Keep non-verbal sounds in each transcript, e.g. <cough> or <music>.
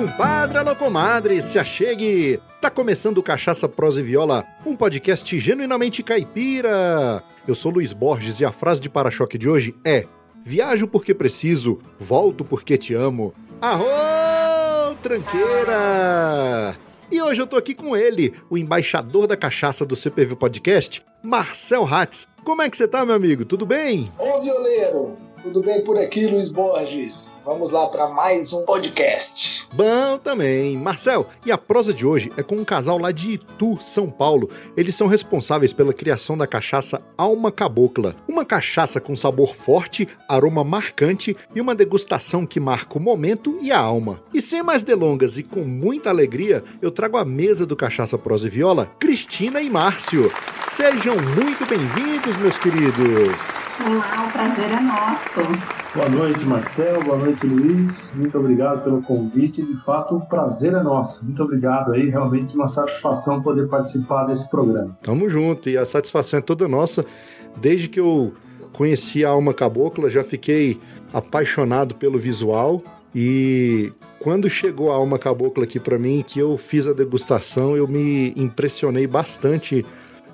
compadre, alô comadre, se achegue! Tá começando Cachaça Prosa e Viola, um podcast genuinamente caipira. Eu sou Luiz Borges e a frase de para-choque de hoje é: Viajo porque preciso, volto porque te amo. Arô, tranqueira! E hoje eu tô aqui com ele, o embaixador da cachaça do CPV Podcast, Marcel Hatz. Como é que você tá, meu amigo? Tudo bem? Ô, violeiro! Tudo bem por aqui, Luiz Borges? Vamos lá para mais um podcast. Bom também. Marcel, e a prosa de hoje é com um casal lá de Itu, São Paulo. Eles são responsáveis pela criação da cachaça Alma Cabocla. Uma cachaça com sabor forte, aroma marcante e uma degustação que marca o momento e a alma. E sem mais delongas e com muita alegria, eu trago à mesa do Cachaça Prosa e Viola, Cristina e Márcio. Sejam muito bem-vindos, meus queridos. Olá, o prazer é nosso. Boa noite, Marcel. Boa noite, Luiz. Muito obrigado pelo convite. De fato, o prazer é nosso. Muito obrigado aí. Realmente uma satisfação poder participar desse programa. Tamo junto e a satisfação é toda nossa. Desde que eu conheci a Alma Cabocla, já fiquei apaixonado pelo visual e quando chegou a Alma Cabocla aqui para mim, que eu fiz a degustação, eu me impressionei bastante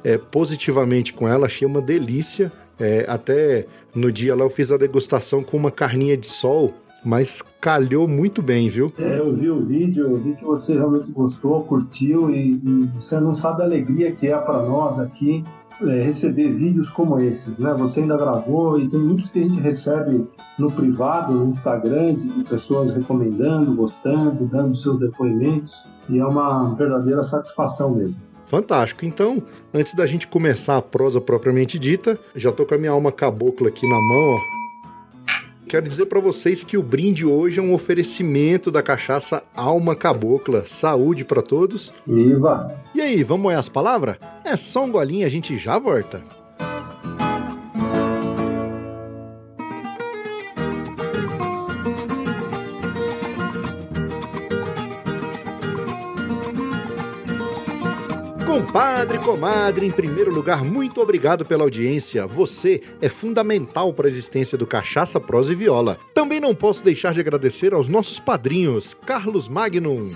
é, positivamente com ela. Achei uma delícia. É, até no dia lá eu fiz a degustação com uma carninha de sol, mas calhou muito bem, viu? É, eu vi o vídeo, eu vi que você realmente gostou, curtiu e, e você não sabe a alegria que é para nós aqui é, receber vídeos como esses, né? Você ainda gravou e tem muitos que a gente recebe no privado, no Instagram, de pessoas recomendando, gostando, dando seus depoimentos e é uma verdadeira satisfação mesmo. Fantástico. Então, antes da gente começar a prosa propriamente dita, já tô com a minha alma cabocla aqui na mão, ó. Quero dizer para vocês que o brinde hoje é um oferecimento da cachaça Alma Cabocla. Saúde para todos. Viva! E aí, vamos molhar as palavras? É só um golinho, a gente já volta. Compadre, comadre, em primeiro lugar, muito obrigado pela audiência. Você é fundamental para a existência do Cachaça, Prosa e Viola. Também não posso deixar de agradecer aos nossos padrinhos Carlos Magnum,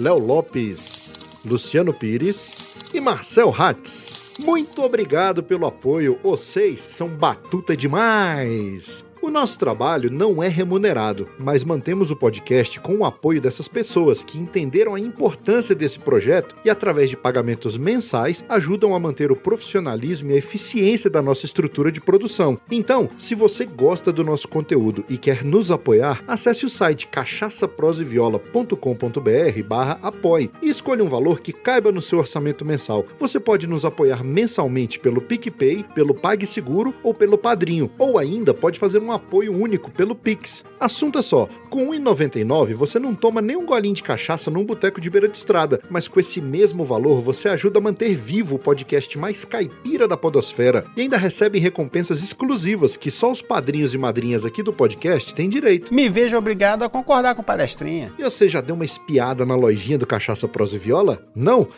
Léo Lopes, Luciano Pires e Marcel Hatz. Muito obrigado pelo apoio, vocês são batuta demais! O nosso trabalho não é remunerado, mas mantemos o podcast com o apoio dessas pessoas que entenderam a importância desse projeto e, através de pagamentos mensais, ajudam a manter o profissionalismo e a eficiência da nossa estrutura de produção. Então, se você gosta do nosso conteúdo e quer nos apoiar, acesse o site cachaçaproseviola.com.br barra apoie e escolha um valor que caiba no seu orçamento mensal. Você pode nos apoiar mensalmente pelo PicPay, pelo PagSeguro ou pelo Padrinho, ou ainda pode fazer um apoio único pelo Pix. Assunto é só, com R$ 1,99 você não toma nem um golinho de cachaça num boteco de beira de estrada, mas com esse mesmo valor você ajuda a manter vivo o podcast mais caipira da podosfera e ainda recebe recompensas exclusivas que só os padrinhos e madrinhas aqui do podcast têm direito. Me vejo obrigado a concordar com palestrinha. E você já deu uma espiada na lojinha do Cachaça Prosa e Viola? Não?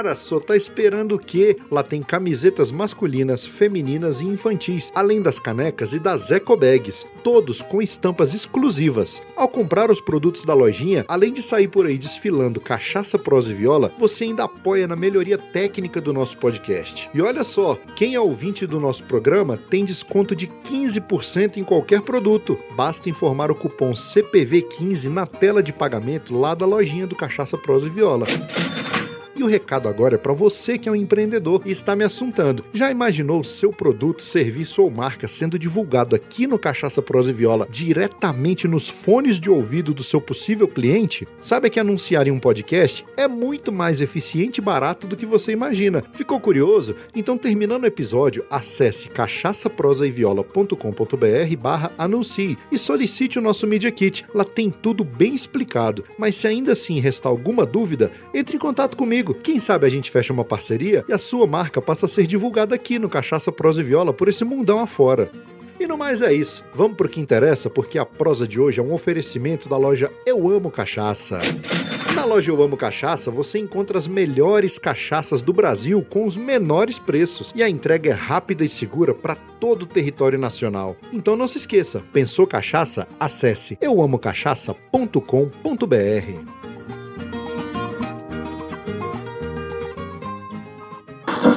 Cara, só tá esperando o quê? Lá tem camisetas masculinas, femininas e infantis, além das canecas e das eco bags, todos com estampas exclusivas. Ao comprar os produtos da lojinha, além de sair por aí desfilando cachaça, prosa e viola, você ainda apoia na melhoria técnica do nosso podcast. E olha só, quem é ouvinte do nosso programa tem desconto de 15% em qualquer produto. Basta informar o cupom CPV15 na tela de pagamento lá da lojinha do Cachaça, Prosa e Viola. E o recado agora é para você que é um empreendedor e está me assuntando. Já imaginou seu produto, serviço ou marca sendo divulgado aqui no Cachaça Prosa e Viola diretamente nos fones de ouvido do seu possível cliente? Sabe que anunciar em um podcast é muito mais eficiente e barato do que você imagina. Ficou curioso? Então, terminando o episódio, acesse cachaçaprosaeviola.com.br barra anuncie e solicite o nosso Media Kit. Lá tem tudo bem explicado. Mas se ainda assim restar alguma dúvida, entre em contato comigo. Quem sabe a gente fecha uma parceria e a sua marca passa a ser divulgada aqui no Cachaça Prosa e Viola por esse mundão afora. E no mais é isso. Vamos pro que interessa, porque a prosa de hoje é um oferecimento da loja Eu Amo Cachaça. Na loja Eu Amo Cachaça você encontra as melhores cachaças do Brasil com os menores preços e a entrega é rápida e segura para todo o território nacional. Então não se esqueça, pensou cachaça? Acesse euamocachaça.com.br.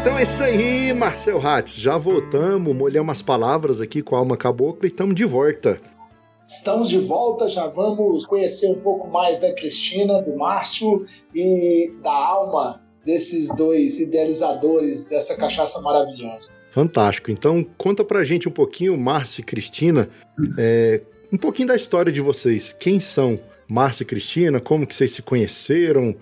Então é isso aí, Marcel Hatz. Já voltamos, molhamos as palavras aqui com a alma cabocla e estamos de volta. Estamos de volta, já vamos conhecer um pouco mais da Cristina, do Márcio e da alma desses dois idealizadores dessa cachaça maravilhosa. Fantástico. Então conta pra gente um pouquinho, Márcio e Cristina, é, um pouquinho da história de vocês. Quem são Márcio e Cristina? Como que vocês se conheceram?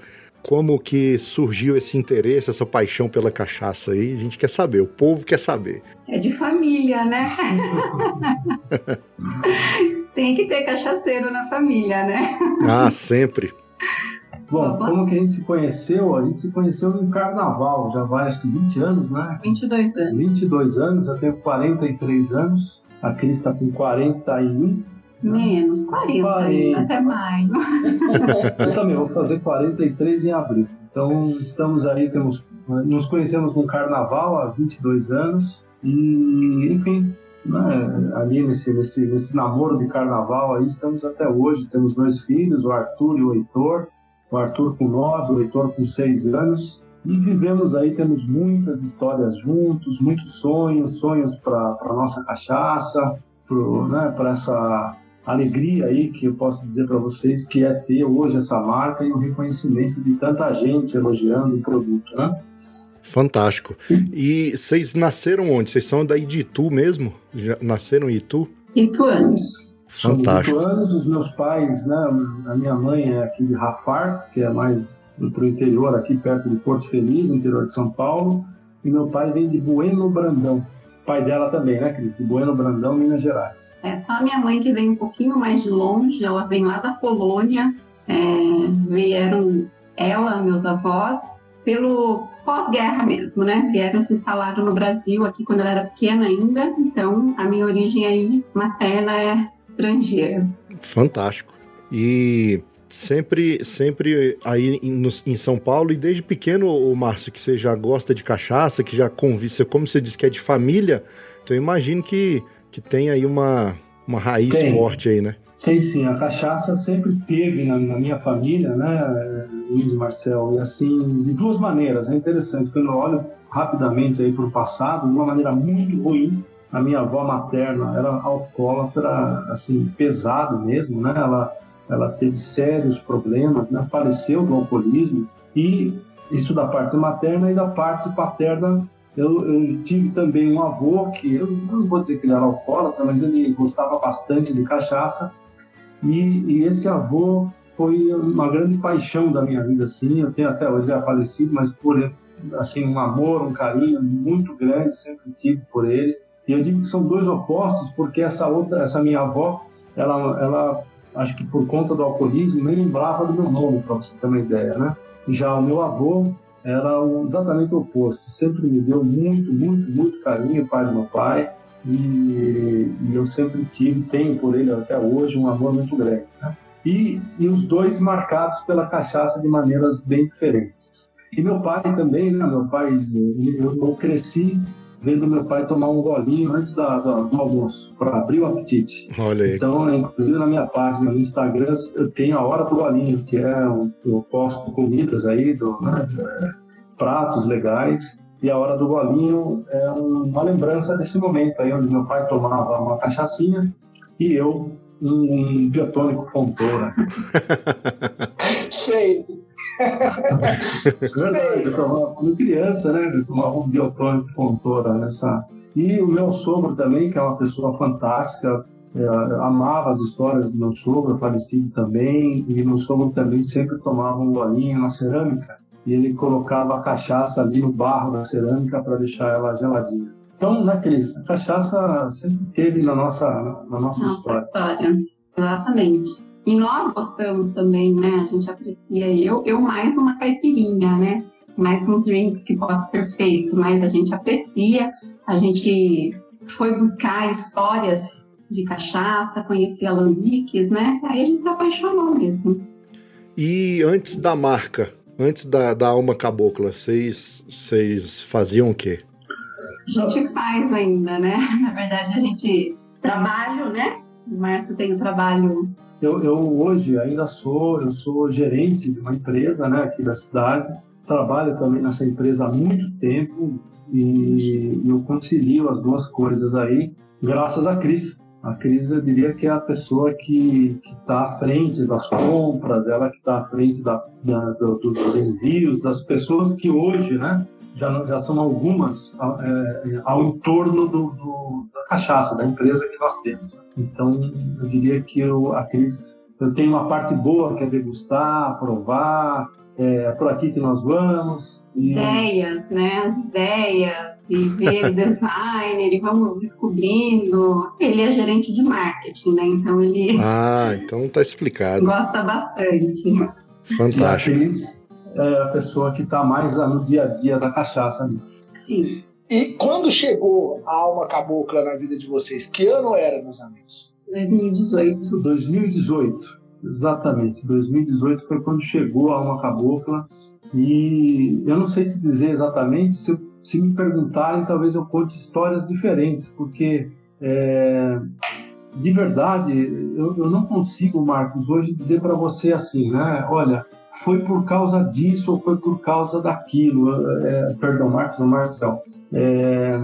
Como que surgiu esse interesse, essa paixão pela cachaça aí? A gente quer saber, o povo quer saber. É de família, né? <laughs> Tem que ter cachaceiro na família, né? Ah, sempre. Bom, como que a gente se conheceu? A gente se conheceu no carnaval, já vai acho que 20 anos, né? 22 anos. 22 anos, eu tenho 43 anos, a Cris está com 41. Menos, 40, 40. até maio. <laughs> Eu também vou fazer 43 em abril. Então estamos aí, temos, nos conhecemos no carnaval há 22 anos e, enfim, né, ali nesse, nesse, nesse namoro de carnaval aí estamos até hoje. Temos dois filhos, o Arthur e o Heitor. O Arthur com 9, o Heitor com 6 anos. E vivemos aí, temos muitas histórias juntos, muitos sonhos, sonhos para a nossa cachaça, para né, essa alegria aí que eu posso dizer para vocês que é ter hoje essa marca e o reconhecimento de tanta gente elogiando o produto, né? Fantástico. E vocês nasceram onde? Vocês são daí de Itu mesmo? Já nasceram em Itu? Ituanos. Fantástico. Ituanos, os meus pais, né? A minha mãe é aqui de Rafar, que é mais para o interior, aqui perto de Porto Feliz, interior de São Paulo. E meu pai vem de Bueno Brandão. Pai dela também, né, Cris? De Bueno Brandão, Minas Gerais. É só a minha mãe que vem um pouquinho mais de longe, ela vem lá da Polônia. É, vieram ela, meus avós, pelo pós-guerra mesmo, né? Vieram se instalaram no Brasil aqui quando ela era pequena ainda. Então, a minha origem aí materna é estrangeira. Fantástico. E sempre, sempre aí em, em, São Paulo, e desde pequeno, o Márcio, que você já gosta de cachaça, que já convive, como você disse que é de família, então eu imagino que que tem aí uma, uma raiz tem. forte aí, né? Tem sim, a cachaça sempre teve na, na minha família, né, Luiz Marcel, e assim, de duas maneiras, é interessante, quando eu olho rapidamente aí para o passado, de uma maneira muito ruim, a minha avó materna era alcoólatra, assim, pesado mesmo, né, ela, ela teve sérios problemas, né, faleceu do alcoolismo, e isso da parte materna e da parte paterna eu, eu, tive também um avô que, eu não vou dizer que ele era alcoólatra, mas ele gostava bastante de cachaça. E, e, esse avô foi uma grande paixão da minha vida, assim. Eu tenho até hoje já falecido, mas por assim um amor, um carinho muito grande sempre tive por ele. E eu digo que são dois opostos, porque essa outra, essa minha avó, ela, ela acho que por conta do alcoolismo nem lembrava do meu nome, para você ter uma ideia, né? Já o meu avô, era exatamente o oposto. Sempre me deu muito, muito, muito carinho, pai do meu pai, e, e eu sempre tive, tenho por ele até hoje, um amor muito grande. Né? E, e os dois marcados pela cachaça de maneiras bem diferentes. E meu pai também, né? Meu pai, eu, eu cresci vendo meu pai tomar um golinho antes da, da, do almoço, para abrir o apetite. Olha aí. Então, inclusive na minha página no Instagram, eu tenho a hora do golinho, que é eu posto comidas aí, do, né, pratos legais. E a hora do golinho é uma lembrança desse momento aí, onde meu pai tomava uma cachaçinha e eu um biotônico Fontoura. <laughs> Sei. Verdade, eu tomava, quando criança, né? Eu tomava um biotônico Fontoura nessa. E o meu sogro também, que é uma pessoa fantástica, é, amava as histórias do meu sogro, falecido também, e meu sogro também sempre tomava um golinho na cerâmica e ele colocava a cachaça ali no barro da cerâmica para deixar ela geladinha. Então, né, Cris? A cachaça sempre teve na nossa, na nossa, nossa história. história. Exatamente. E nós gostamos também, né? A gente aprecia. Eu, eu mais uma caipirinha, né? Mais uns drinks que possa ser feito, mas a gente aprecia. A gente foi buscar histórias de cachaça, conhecer alambiques, né? Aí a gente se apaixonou mesmo. E antes da marca, antes da, da Alma Cabocla, vocês, vocês faziam o quê? A gente faz ainda, né? <laughs> Na verdade, a gente trabalha, né? O Márcio tem o trabalho. Eu, eu hoje ainda sou, eu sou gerente de uma empresa, né, aqui da cidade. Trabalho também nessa empresa há muito tempo e eu concilio as duas coisas aí, graças a Cris, a Cris, eu diria que é a pessoa que está à frente das compras, ela que está à frente da, da, do, dos envios, das pessoas que hoje, né, já, já são algumas é, ao entorno do, do, cachaça, da empresa que nós temos. Então, eu diria que eu, a Cris, eu tenho uma parte boa que é degustar, provar, é por aqui que nós vamos. E... Ideias, né? As ideias, e ver o <laughs> designer, e vamos descobrindo. Ele é gerente de marketing, né? Então ele. <laughs> Ah, então tá explicado. Gosta bastante. Fantástico. E a é a pessoa que está mais no dia a dia da cachaça mesmo. Sim. E quando chegou a alma cabocla na vida de vocês? Que ano era, meus amigos? 2018. 2018. Exatamente. 2018 foi quando chegou a Alma Cabocla e eu não sei te dizer exatamente, se, se me perguntarem, talvez eu conte histórias diferentes, porque é, de verdade eu, eu, não consigo, Marcos, hoje dizer para você assim, né? Olha, foi por causa disso ou foi por causa daquilo. É, perdão, Marcos, Marcel. É,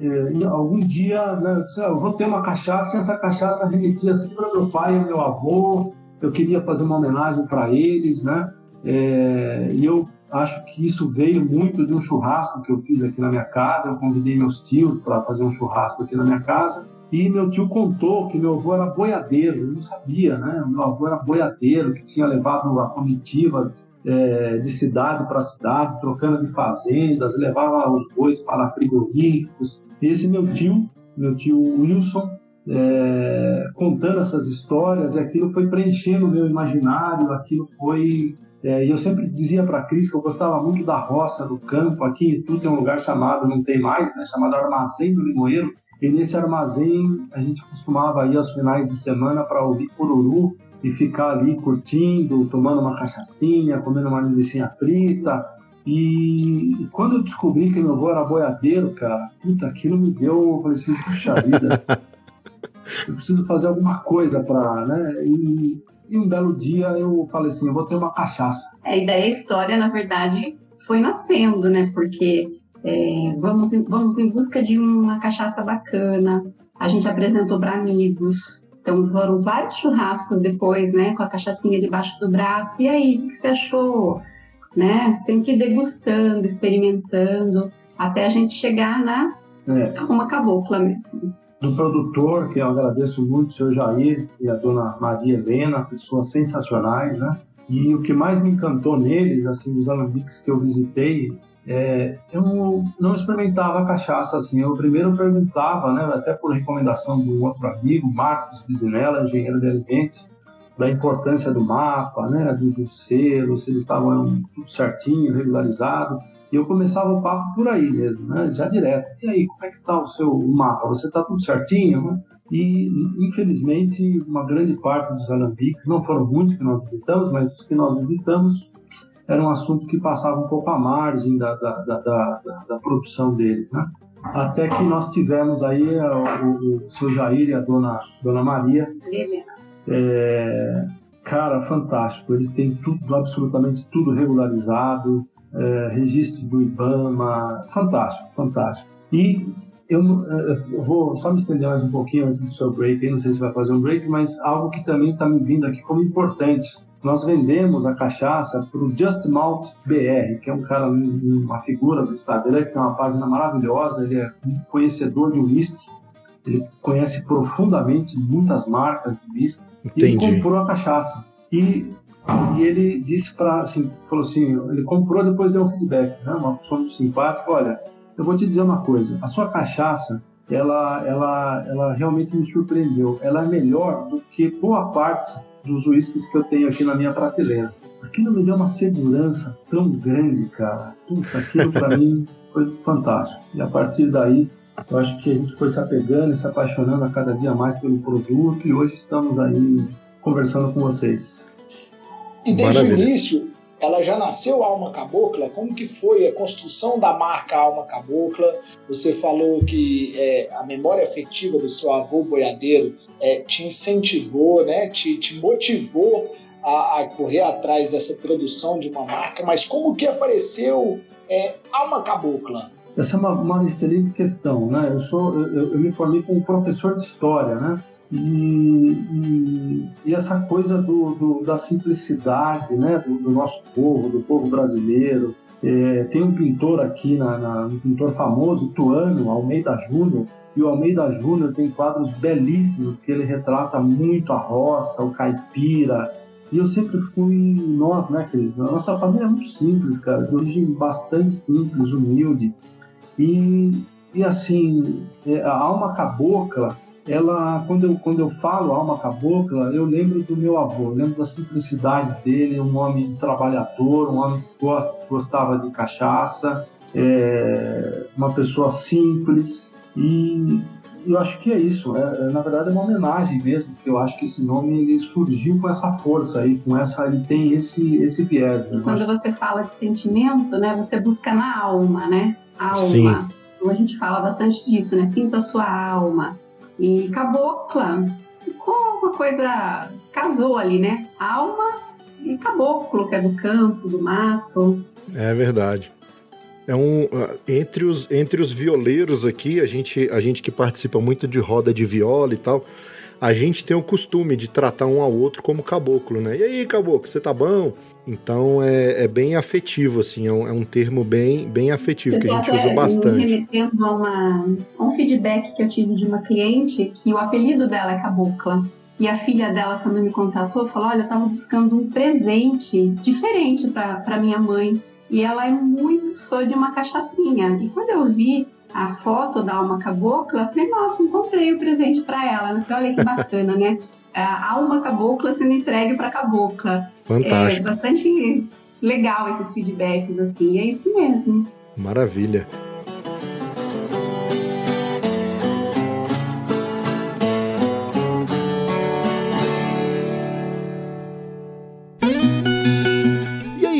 é, algum dia, né, ah, eu vou ter uma cachaça e essa cachaça remetia assim para meu pai e meu avô, eu queria fazer uma homenagem para eles, né? É, e eu acho que isso veio muito de um churrasco que eu fiz aqui na minha casa. Eu convidei meus tios para fazer um churrasco aqui na minha casa. E meu tio contou que meu avô era boiadeiro, eu não sabia, né? Meu avô era boiadeiro, que tinha levado a comitivas é, de cidade para cidade, trocando de fazendas, levava os bois para frigoríficos. Esse meu tio, meu tio Wilson, é, contando essas histórias, e aquilo foi preenchendo o meu imaginário, aquilo foi. É, e eu sempre dizia para a Cris que eu gostava muito da roça, do campo. Aqui tudo tem um lugar chamado, não tem mais, né, chamado Armazém do Limoeiro. E nesse armazém a gente costumava ir aos finais de semana para ouvir cururu e ficar ali curtindo, tomando uma cachaçinha, comendo uma linguiça frita. E, e, quando eu descobri que meu avô era boiadeiro, cara, puta, aquilo me deu, eu falei assim, puxa vida, <laughs> eu preciso fazer alguma coisa para, né? E, e, um belo dia eu falei assim, eu vou ter uma cachaça. É, e daí a história, na verdade, foi nascendo, né? Porque é, vamos, vamos em busca de uma cachaça bacana. A gente apresentou para amigos. Então foram vários churrascos depois, né? Com a cachaçinha debaixo do braço. E aí, o que você achou? Né? Sempre degustando, experimentando, até a gente chegar na é. uma cabocla mesmo do produtor, que eu agradeço muito, o senhor Jair e a dona Maria Helena, pessoas sensacionais, né? E o que mais me encantou neles, assim, dos alambiques que eu visitei, é, eu não experimentava cachaça assim. Eu primeiro perguntava, né, até por recomendação um outro amigo, Marcos Bizinella, engenheiro de alimentos, da importância do mapa, né, do, do selo, se eles estavam tudo certinho, regularizado. E eu começava o papo por aí mesmo, né? já direto. E aí, como é que está o seu mapa? Você está tudo certinho? Né? E, infelizmente, uma grande parte dos alambiques, não foram muitos que nós visitamos, mas os que nós visitamos, era um assunto que passava um pouco à margem da, da, da, da, da produção deles. Né? Até que nós tivemos aí o, o, o seu Jair e a dona, dona Maria. É, cara, fantástico. Eles têm tudo, absolutamente tudo regularizado é, registro do IBAMA, fantástico, fantástico. E eu, é, eu, vou só me estender mais um pouquinho antes do seu break, não sei se vai fazer um break, mas algo que também está me vindo aqui como importante. Nós vendemos a cachaça para o Just Malt BR, que é um cara, uma figura do Instagram, que tem uma página maravilhosa, ele é um conhecedor de whisky, ele conhece profundamente muitas marcas de whisky, e ele comprou a cachaça. E, e ele disse para, assim, falou assim, ele comprou depois deu um feedback, né? Uma pessoa muito simpática, olha, eu vou te dizer uma coisa, a sua cachaça, ela, ela, ela realmente me surpreendeu. Ela é melhor do que boa parte dos whiskies que eu tenho aqui na minha prateleira. Aquilo me deu uma segurança tão grande, cara. Puta, aquilo para <laughs> mim foi fantástico. E a partir daí, eu acho que a gente foi se apegando e se apaixonando a cada dia mais pelo produto e hoje estamos aí conversando com vocês. E desde Maravilha. o início, ela já nasceu Alma Cabocla? Como que foi a construção da marca Alma Cabocla? Você falou que é, a memória afetiva do seu avô boiadeiro é, te incentivou, né? te, te motivou a, a, correr atrás dessa produção de uma marca, mas como que apareceu é, Alma Cabocla? Essa é uma, uma excelente questão, né? Eu sou, eu, eu, me formei como professor de história, né? E, e, e essa coisa do, do, da simplicidade, né? Do, do, nosso povo, do povo brasileiro. É, tem um pintor aqui, na, na, um pintor famoso, Tuano, Almeida Júnior, e o Almeida Júnior tem quadros belíssimos que ele retrata muito a roça, o caipira, e eu sempre fui, nós, né, Cris? A nossa família é muito simples, cara, de origem bastante simples, humilde. E, e assim, é, a alma cabocla, ela, quando eu, quando eu falo alma cabocla, eu lembro do meu avô, lembro da simplicidade dele, um homem trabalhador, um homem que gostava de cachaça, é, uma pessoa simples. E eu acho que é isso. É, é, na verdade, é uma homenagem mesmo, porque eu acho que esse nome ele surgiu com essa força aí, com essa, ele tem esse esse viés. Né? Quando você fala de sentimento, né, você busca na alma, né? A alma. Sim. Então a gente fala bastante disso, né? Sinta a sua alma. E cabocla ficou uma coisa casou ali, né? Alma e caboclo, que é do campo, do mato. É verdade. É um ah, entre os entre os violeiros aqui, a gente a gente que participa muito de roda de viola e tal, a gente tem o costume de tratar um ao outro como caboclo, né? E aí, caboclo, você tá bom? Então é, é bem afetivo, assim, é um, é um termo bem, bem afetivo você que a gente usa bastante. remetendo a, uma, a um feedback que eu tive de uma cliente que o apelido dela é cabocla. E a filha dela, quando me contatou, falou: Olha, eu tava buscando um presente diferente para minha mãe. E ela é muito fã de uma cachaçinha. E quando eu vi a foto da alma cabocla, falei, nossa, encontrei o presente para ela. Falei, olha que bacana, né? A alma cabocla sendo entregue para cabocla. Fantástico. É bastante legal esses feedbacks, assim. É isso mesmo. Maravilha.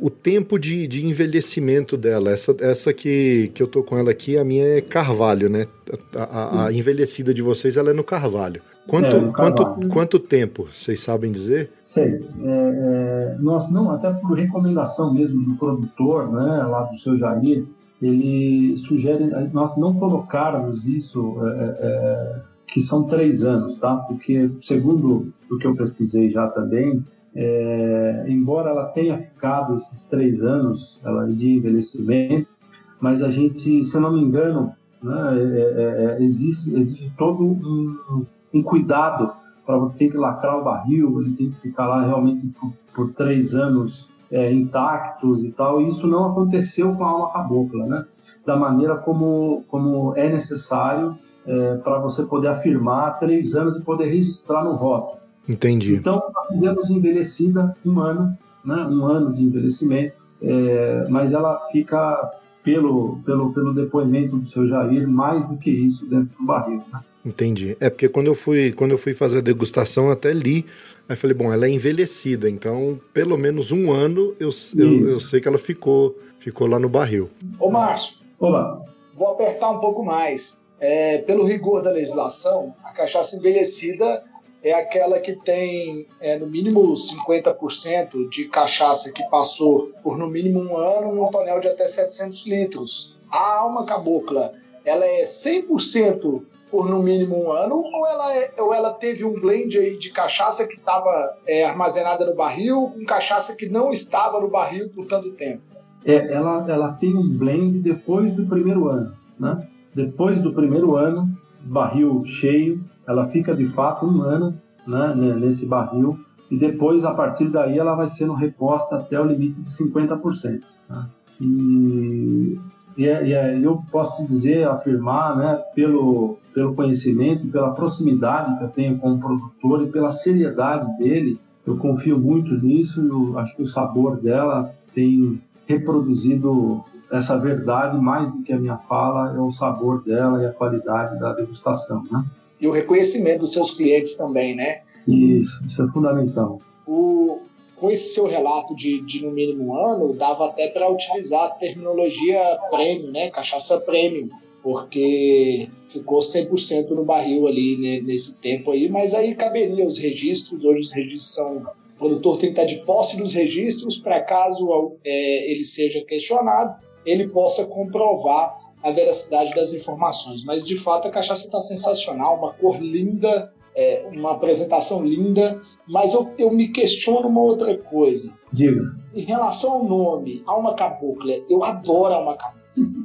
o tempo de, de envelhecimento dela. Essa, essa que, que eu tô com ela aqui, a minha é carvalho, né? A, a, a envelhecida de vocês, ela é no carvalho. Quanto, é, no carvalho. quanto, quanto tempo, vocês sabem dizer? Sei. É, é, nós não, até por recomendação mesmo do produtor, né, lá do seu Jair, ele sugere nós não colocarmos isso é, é, que são três anos, tá? Porque segundo o que eu pesquisei já também, é, embora ela tenha ficado esses três anos ela, de envelhecimento, mas a gente, se eu não me engano, né, é, é, é existe, existe todo um, um cuidado para ter que lacrar o barril, ele tem que ficar lá realmente por, por três anos é, intactos e tal. E isso não aconteceu com a alma cabocla, né? Da maneira como, como é necessário é, para você poder afirmar três anos e poder registrar no rótulo. Entendi. Então, nós fizemos envelhecida um ano né, um ano de envelhecimento, é, mas ela fica, pelo, pelo, pelo depoimento do seu Jair, mais do que isso dentro do barril. Né? Entendi. É porque quando eu fui, quando eu fui fazer a degustação, eu até li, aí falei, bom, ela é envelhecida, então pelo menos um ano eu, eu, eu, sei que ela ficou, ficou lá no barril. Ô Márcio, Olá. vou apertar um pouco mais. É, pelo rigor da legislação, a cachaça envelhecida é aquela que tem é, no mínimo 50% de cachaça que passou por no mínimo um ano num tonel de até 700 litros. A alma cabocla, ela é 100% por no mínimo um ano ou ela, é, ou ela teve um blend aí de cachaça que estava é, armazenada no barril com cachaça que não estava no barril por tanto tempo? É, ela, ela tem um blend depois do primeiro ano, né? Depois do primeiro ano, barril cheio, ela fica de fato um ano né, nesse barril e depois, a partir daí, ela vai sendo reposta até o limite de 50%. Né? E, e, e eu posso dizer, afirmar, né, pelo, pelo conhecimento pela proximidade que eu tenho com o produtor e pela seriedade dele, eu confio muito nisso e acho que o sabor dela tem reproduzido essa verdade mais do que a minha fala é o sabor dela e a qualidade da degustação, né? E o reconhecimento dos seus clientes também, né? Isso, isso é fundamental. O, com esse seu relato de, de no mínimo um ano, dava até para utilizar a terminologia prêmio, né? Cachaça prêmio, porque ficou 100% no barril ali né, nesse tempo aí, mas aí caberia os registros, hoje os registros são o produtor tem que estar de posse dos registros para caso é, ele seja questionado, ele possa comprovar a veracidade das informações. Mas de fato a cachaça está sensacional, uma cor linda, é, uma apresentação linda. Mas eu, eu me questiono uma outra coisa. Diga. Em relação ao nome, Alma Cabocla, eu adoro Alma Cabocla.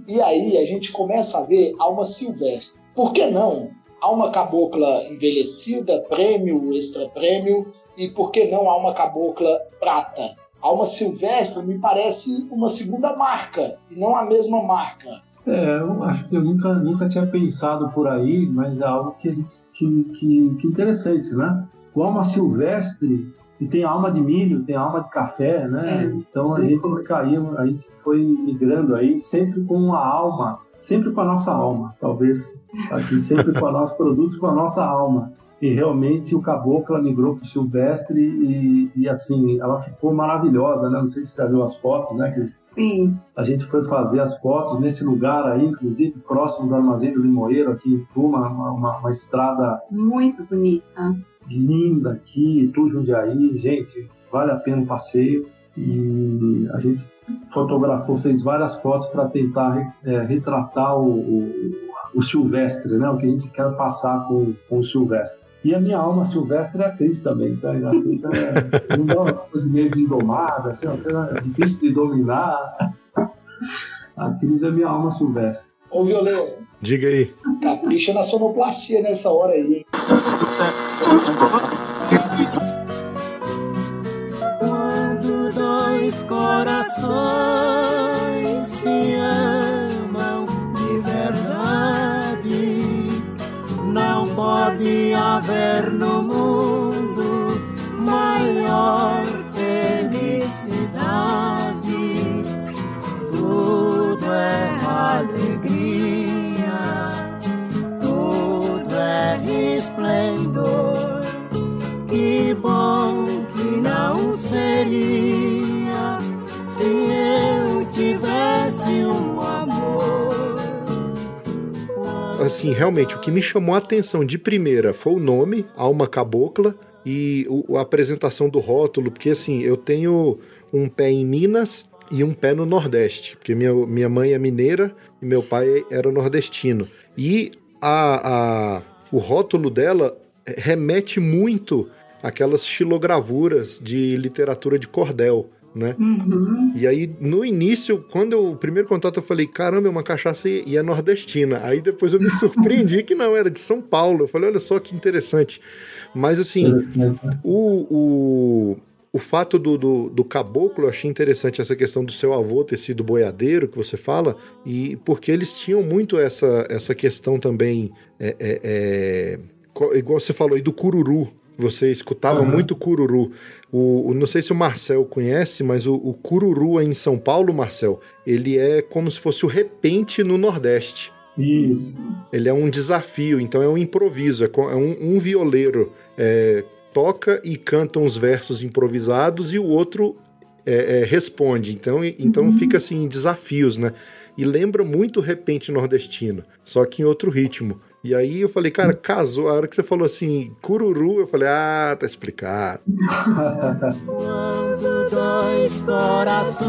E aí a gente começa a ver Alma Silvestre. Por que não? Alma Cabocla envelhecida, prêmio, extra prêmio, e por que não Alma Cabocla Prata? Alma Silvestre me parece uma segunda marca, e não a mesma marca. É, eu acho que eu nunca, nunca tinha pensado por aí, mas é algo que, que, que, que interessante, né? O Alma Silvestre, e tem alma de milho, tem alma de café, né? É, então a gente caiu, a gente foi migrando aí, sempre com a alma, sempre com a nossa alma, talvez aqui sempre com os nossos produtos, com a nossa alma e realmente o caboclo migrou para o silvestre e, e, assim, ela ficou maravilhosa, né? Não sei se você já viu as fotos, né, Cris? Sim. A gente foi fazer as fotos nesse lugar aí, inclusive próximo do Armazém do Limoeiro, aqui em Tuma, uma, uma, uma estrada... Muito bonita. Linda aqui, Tu Jundiaí, gente, vale a pena o passeio. E a gente fotografou, fez várias fotos para tentar é, retratar o, o, o, silvestre, né? O que a gente quer passar com, com o silvestre. E a minha alma silvestre é a Cris também, tá? A Cris é, não dá uma coisa meio de indomada, assim, uma coisa difícil de dominar. A Cris é minha alma silvestre. Ô, Violeta. Diga aí. Capricha na sonoplastia nessa hora aí, hein? Quando dois corações se amam de verdade, não pode haver no mundo maior Assim, realmente, o que me chamou a atenção de primeira foi o nome, Alma Cabocla, e o, a apresentação do rótulo, porque assim, eu tenho um pé em Minas e um pé no Nordeste, porque minha, minha mãe é mineira e meu pai era nordestino. E a, a, o rótulo dela remete muito àquelas xilogravuras de literatura de cordel. Né? Uhum. E aí, no início, quando eu, o primeiro contato, eu falei, caramba, é uma cachaça e, e é nordestina. Aí depois eu me <laughs> surpreendi que não, era de São Paulo. Eu falei, olha só que interessante. Mas assim, o, o, o fato do, do, do, caboclo, eu achei interessante essa questão do seu avô ter sido boiadeiro, que você fala, e porque eles tinham muito essa, essa questão também, é, é, é, igual você falou aí, do cururu, você escutava uhum. muito cururu. O, o, não sei se o Marcel conhece, mas o, o cururu em São Paulo, Marcel, ele é como se fosse o repente no Nordeste. Isso. Ele é um desafio, então é um improviso, é, é um, um violeiro é, toca e canta uns versos improvisados e o outro é, é, responde. Então, então uhum. fica assim, desafios, né? E lembra muito o repente nordestino, só que em outro ritmo. E aí eu falei, cara, casou. A hora que você falou assim, cururu, eu falei, ah, tá explicado. Quando dois corações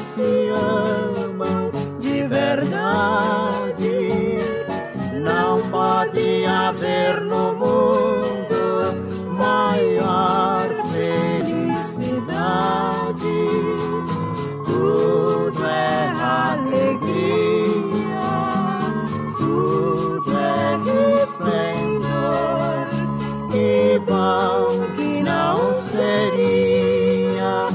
se amam de verdade, não pode haver no mundo maior que não seria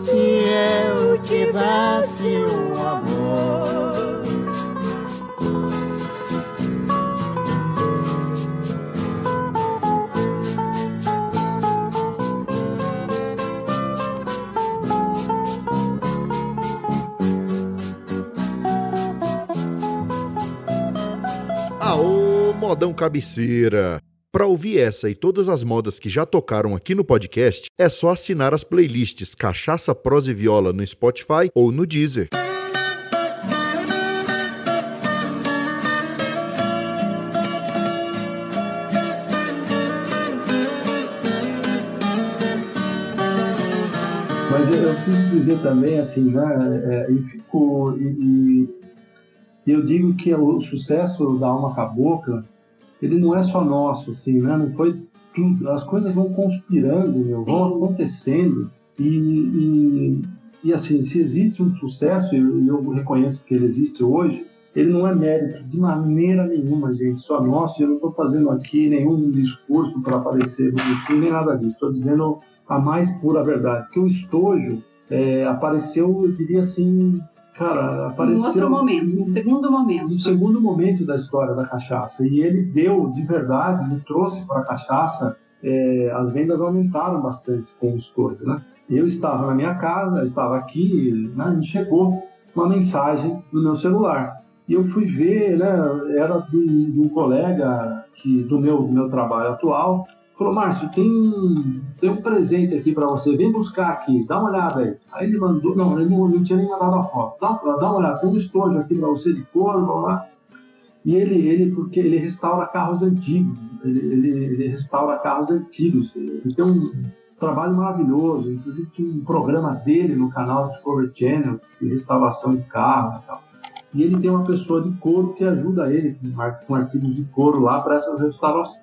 se eu tivesse um amor. Aô, modão cabeceira! Para ouvir essa e todas as modas que já tocaram aqui no podcast, é só assinar as playlists Cachaça, Prosa e Viola no Spotify ou no Deezer. Mas eu preciso dizer também, assim, né, é, e fico, e, e eu digo que o sucesso da Alma Cabocla ele não é só nosso, assim, né? Não foi tudo. As coisas vão conspirando, meu, vão acontecendo. E, e, e, assim, se existe um sucesso, e eu, eu reconheço que ele existe hoje, ele não é mérito de maneira nenhuma, gente, só nosso. Eu não estou fazendo aqui nenhum discurso para aparecer bonitinho, nem nada disso. Estou dizendo a mais pura verdade. Que o estojo é, apareceu, eu diria assim, Cara, apareceu. Em outro momento, em segundo momento. No segundo momento da história da cachaça. E ele deu, de verdade, ele trouxe para a cachaça. É, as vendas aumentaram bastante com o estouro, né? Eu estava na minha casa, estava aqui, né, e chegou uma mensagem no meu celular. E eu fui ver, né, era de, de um colega que, do meu, do meu trabalho atual, falou, Márcio, tem, tem um presente aqui para você, vem buscar aqui, dá uma olhada aí. Aí ele mandou, não, ele não, tinha nem mandado a foto. Dá, dá uma olhada, tem um estojo aqui para você de couro, vamos lá. E ele, ele, porque ele restaura carros antigos, ele, ele, ele restaura carros antigos, ele tem um trabalho maravilhoso, inclusive tinha um programa dele no canal Discovery Channel, de restauração de carros e tal. E ele tem uma pessoa de couro que ajuda ele com artigos de couro lá para essas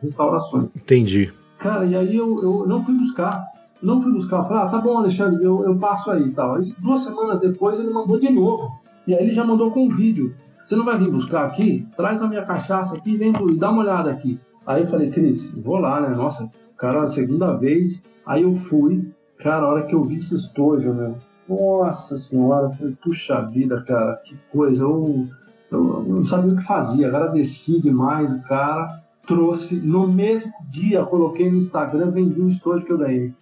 restaurações. Entendi. Cara, e aí eu, eu não fui buscar. Não fui buscar. falei, ah, tá bom, Alexandre, eu, eu passo aí e tal. Aí duas semanas depois ele mandou de novo. E aí ele já mandou com um vídeo. Você não vai vir buscar aqui? Traz a minha cachaça aqui vem e dá uma olhada aqui. Aí eu falei, Cris, vou lá, né? Nossa, cara, a segunda vez. Aí eu fui. Cara, a hora que eu vi esse estojo, meu. Nossa senhora, eu falei, puxa vida, cara, que coisa. Eu, eu, eu não sabia o que fazia. Agradeci demais o cara trouxe, no mesmo dia, coloquei no Instagram, vendi um estojo que eu ganhei.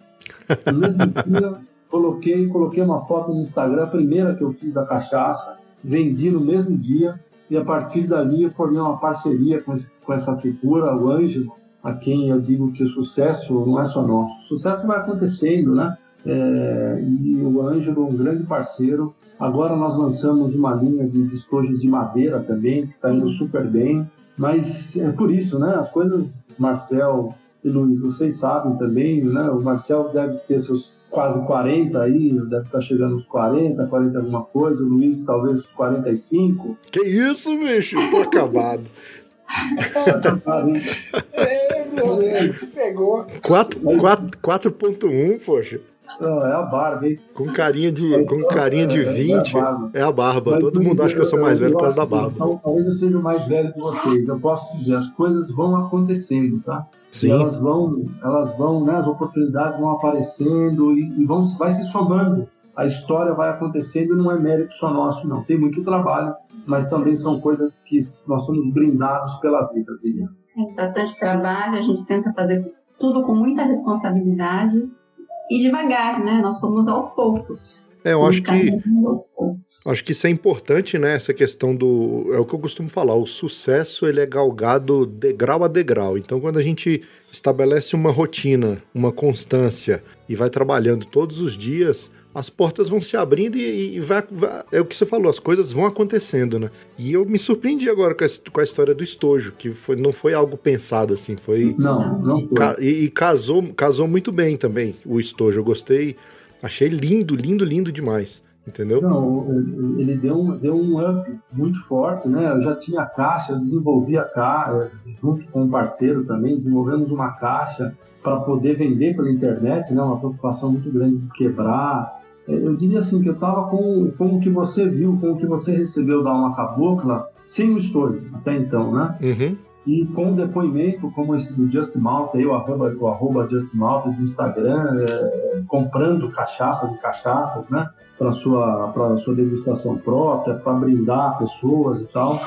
No mesmo <laughs> dia, coloquei, coloquei uma foto no Instagram, a primeira que eu fiz da cachaça, vendi no mesmo dia, e a partir dali eu formei uma parceria com, esse, com essa figura, o Ângelo, a quem eu digo que o sucesso não é só nosso. O sucesso vai acontecendo, né? É, e o Ângelo, um grande parceiro. Agora nós lançamos uma linha de estojos de madeira também, que está indo super bem. Mas é por isso, né? As coisas, Marcel e Luiz, vocês sabem também, né? O Marcel deve ter seus quase 40 aí, deve estar chegando aos 40, 40 alguma coisa, o Luiz talvez 45. Que isso, bicho? Tô acabado. é, meu Deus, te pegou. 4.1, poxa. Não, é a barba, hein? Com carinha de, é com carinha de 20. É, a é a barba. Mas, Todo mundo acha que eu sou mais velho por causa da barba. Então, talvez eu seja o mais velho que vocês. Eu posso dizer, as coisas vão acontecendo, tá? Sim. E elas vão, elas vão, né? As oportunidades vão aparecendo e, e vão, vai se somando. A história vai acontecendo e não é mérito só nosso, não. Tem muito trabalho, mas também são coisas que nós somos brindados pela vida, eu diria. É bastante trabalho, a gente tenta fazer tudo com muita responsabilidade e devagar, né? Nós fomos aos poucos. É, eu acho que acho que isso é importante, né? Essa questão do é o que eu costumo falar. O sucesso ele é galgado degrau a degrau. Então, quando a gente estabelece uma rotina, uma constância e vai trabalhando todos os dias, as portas vão se abrindo e, e vai, vai, é o que você falou, as coisas vão acontecendo, né? E eu me surpreendi agora com a, com a história do estojo, que foi, não foi algo pensado assim, foi não, não foi. Ca, e, e casou, casou muito bem também o estojo. Eu gostei Achei lindo, lindo, lindo demais. Entendeu? Não, ele deu um, deu um up muito forte, né? Eu já tinha a caixa, eu desenvolvi a caixa, junto com um parceiro também, desenvolvemos uma caixa para poder vender pela internet, né? Uma preocupação muito grande de quebrar. Eu diria assim que eu estava com, com o que você viu, com o que você recebeu da Alma Cabocla, sem o estouro até então, né? Uhum. E com depoimento como esse do Just Malta, o arroba, o arroba Just Malta do Instagram, é, comprando cachaças e cachaças, né? Para sua, para sua degustação própria, para brindar pessoas e tal.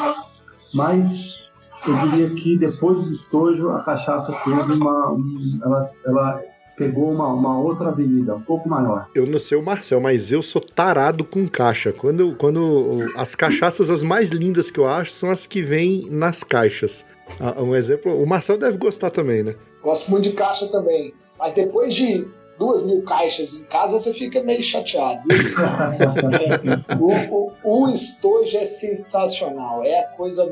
Mas eu diria que depois do estojo, a cachaça teve uma. Um, ela, ela pegou uma, uma outra avenida, um pouco maior. Eu não sei o Marcel, mas eu sou tarado com caixa. Quando, quando as cachaças as mais lindas que eu acho são as que vêm nas caixas. Ah, um exemplo, o Marcel deve gostar também, né? Gosto muito de caixa também. Mas depois de duas mil caixas em casa, você fica meio chateado. <laughs> o, o, o estojo é sensacional. É a coisa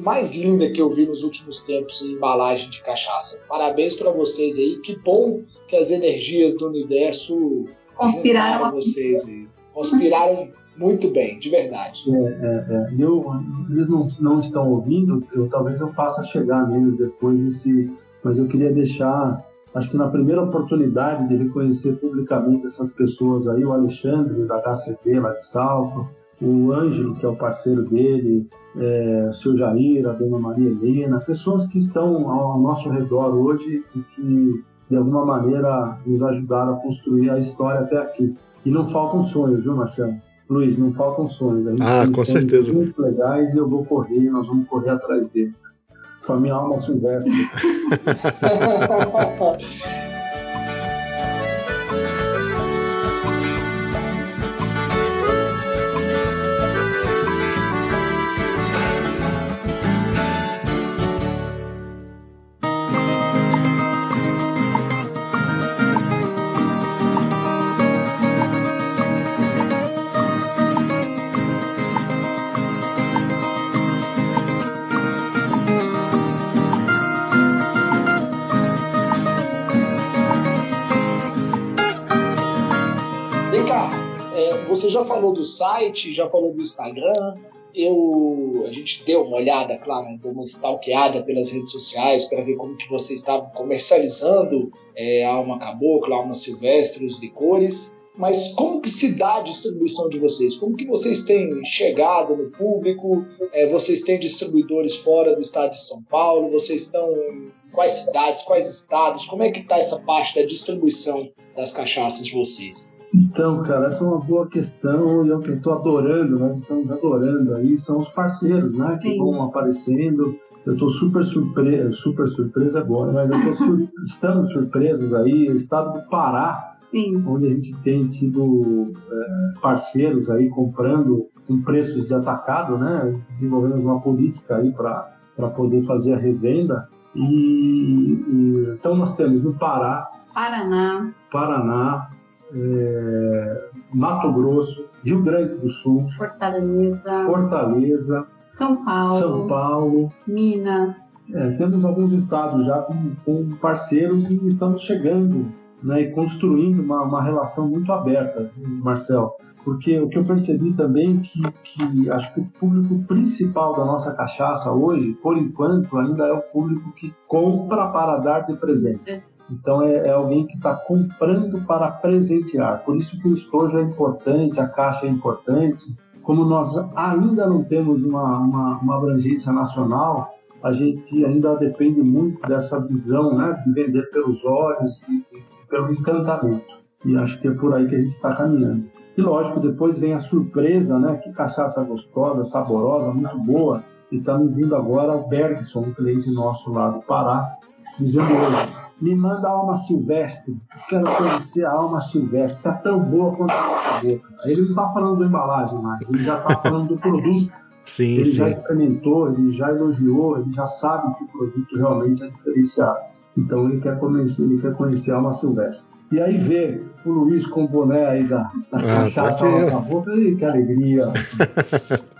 mais linda que eu vi nos últimos tempos em embalagem de cachaça. Parabéns para vocês aí. Que bom que as energias do universo conspiraram vocês aí. Conspiraram muito bem, de verdade. É, é, é. Eu, eles não, não estão ouvindo, eu, talvez eu faça chegar neles depois esse. Mas eu queria deixar, acho que na primeira oportunidade de reconhecer publicamente essas pessoas aí, o Alexandre da HCP lá de Salto, o Ângelo, que é o parceiro dele, é, o seu Jair, a dona Maria Helena, pessoas que estão ao nosso redor hoje e que de alguma maneira nos ajudaram a construir a história até aqui. E não faltam sonhos, viu, Marcelo? Luiz, não faltam sonhos. A gente ah, com certeza. Muito legais e eu vou correr, nós vamos correr atrás deles. Com a minha alma silvestre. <laughs> você já falou do site, já falou do Instagram. Eu, a gente deu uma olhada, claro, deu uma stalkeada pelas redes sociais para ver como que você estava comercializando é, a alma cabocla, a alma silvestre, os licores. Mas como que se dá a distribuição de vocês? Como que vocês têm chegado no público? É, vocês têm distribuidores fora do estado de São Paulo? Vocês estão em quais cidades, quais estados? Como é que está essa parte da distribuição das cachaças de vocês? Então, cara, essa é uma boa questão e é o que eu estou adorando, nós estamos adorando aí, são os parceiros, né, que Sim. vão aparecendo. Eu estou super surpreso, super surpreso agora, mas eu tô sur <laughs> estamos surpresos aí, o estado do Pará, Sim. onde a gente tem tido é, parceiros aí comprando com preços de atacado, né, desenvolvendo uma política aí para poder fazer a revenda. E, e, então nós temos no Pará, Paraná, Paraná, é, Mato Grosso, Rio Grande do Sul, Fortaleza, Fortaleza São Paulo, São Paulo Minas. É, temos alguns estados já com, com, parceiros e estamos chegando né, e construindo uma, uma relação muito aberta, Marcel. Porque o que eu percebi também é que, que acho que o público principal da nossa cachaça hoje, por enquanto, ainda é o público que compra para dar de presente. Então é, é alguém que está comprando para presentear. Por isso que o estojo é importante, a caixa é importante. Como nós ainda não temos uma, uma, uma abrangência nacional, a gente ainda depende muito dessa visão né, de vender pelos olhos e, pelo encantamento. E acho que é por aí que a gente está caminhando. E lógico, depois vem a surpresa, né? Que cachaça gostosa, saborosa, muito boa. E está vindo agora o Bergson, um cliente nosso lá do Pará, dizendo hoje, me manda a alma silvestre, quero conhecer a alma silvestre, se é tão boa quanto a nossa boca. Ele não está falando da embalagem mais, ele já está falando do produto. <laughs> Sim, ele sim. já experimentou, ele já elogiou, ele já sabe que o produto realmente é diferenciado. Então ele quer conhecer, ele quer conhecer a alma silvestre. E aí vê o Luiz com o boné aí da, da Ah, cachaça tá na boca, e que alegria. <laughs>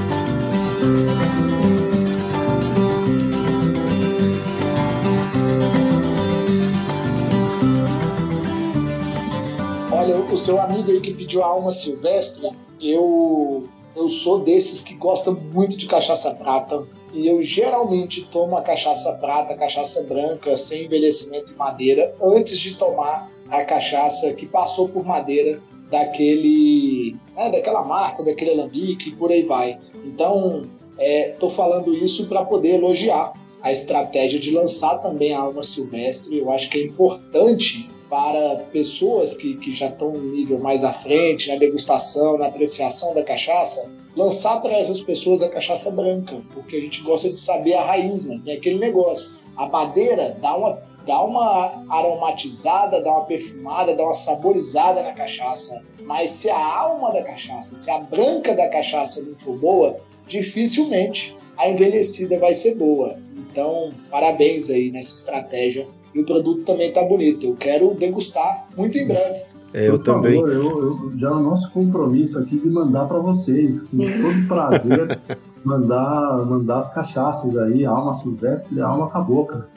o seu amigo aí que pediu a alma silvestre, eu eu sou desses que gostam muito de cachaça prata e eu geralmente tomo a cachaça prata, a cachaça branca sem envelhecimento em madeira antes de tomar a cachaça que passou por madeira daquele, né, daquela marca, daquele alambique e por aí vai. Então, estou falando isso para poder elogiar a estratégia de lançar também a alma silvestre. Eu acho que é importante para pessoas que, que já estão um nível mais à frente na degustação, na apreciação da cachaça, lançar para essas pessoas a cachaça branca, porque a gente gosta de saber a raiz, né? Tem aquele negócio. A madeira dá uma, dá uma aromatizada, dá uma perfumada, dá uma saborizada na cachaça, mas se a alma da cachaça, se a branca da cachaça não for boa, dificilmente a envelhecida vai ser boa. Então, parabéns aí nessa estratégia e o produto também está bonito. Eu quero degustar muito em breve. É, eu Por também. favor, eu, eu- já é o nosso compromisso aqui de mandar para vocês, com todo prazer, <laughs> mandar, mandar as cachaças aí, alma silvestre e a alma cabocla.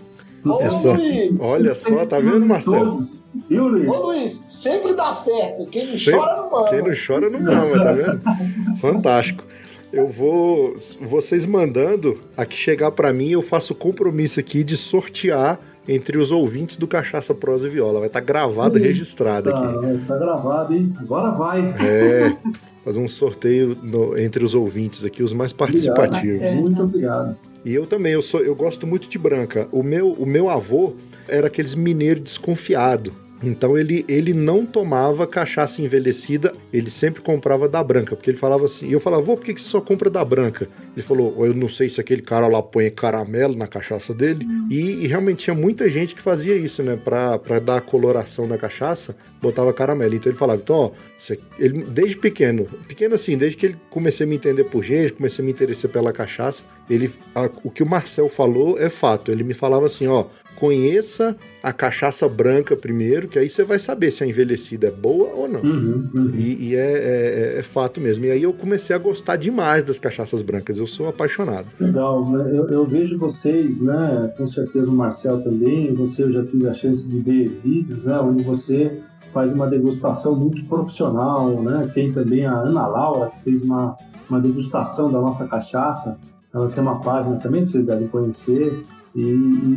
Ô, Essa- Luiz! Olha só, tá vendo, Marcelo? Todos. Viu, Luiz? Ô, Luiz, sempre dá certo. Quem não Sempre- chora não mama. Quem não chora não mama, tá vendo? <laughs> Fantástico. Eu vou. Vocês mandando aqui chegar pra mim, eu faço o compromisso aqui de sortear entre os ouvintes do Cachaça Prosa e Viola. Vai estar gravado e Ih, registrado Tá, aqui. tá gravado, hein? Agora vai. É. Fazer um sorteio no- entre os ouvintes aqui, os mais participativos. Obrigado. Muito obrigado. E eu também, eu, sou, eu gosto muito de branca. O meu, o meu avô era aqueles mineiro desconfiado. Então ele, ele não tomava cachaça envelhecida, ele sempre comprava da branca, porque ele falava assim, e eu falava, vô, por que que você só compra da branca? Ele falou, eu não sei se aquele cara lá põe caramelo na cachaça dele, e, e realmente tinha muita gente que fazia isso, né, pra, pra dar a coloração da cachaça, botava caramelo. Então ele falava, então, ó, você- ele, desde pequeno, pequeno assim, desde que ele comecei a me entender por gente, comecei a me interessar pela cachaça, ele, a- o que o Marcel falou é fato. Ele me falava assim, ó, conheça a cachaça branca primeiro, que aí você vai saber se a envelhecida é boa ou não. Uhum, uhum. E, e é, é- é fato mesmo. E aí eu comecei a gostar demais das cachaças brancas. Eu sou apaixonado. Legal, né? eu, eu vejo vocês, né? Com certeza o Marcel também. Você eu já tive a chance de ver vídeos, né? Onde você faz uma degustação muito profissional, né? Tem também a Ana Laura que fez uma, uma degustação da nossa cachaça. Ela tem uma página também que vocês devem conhecer. E,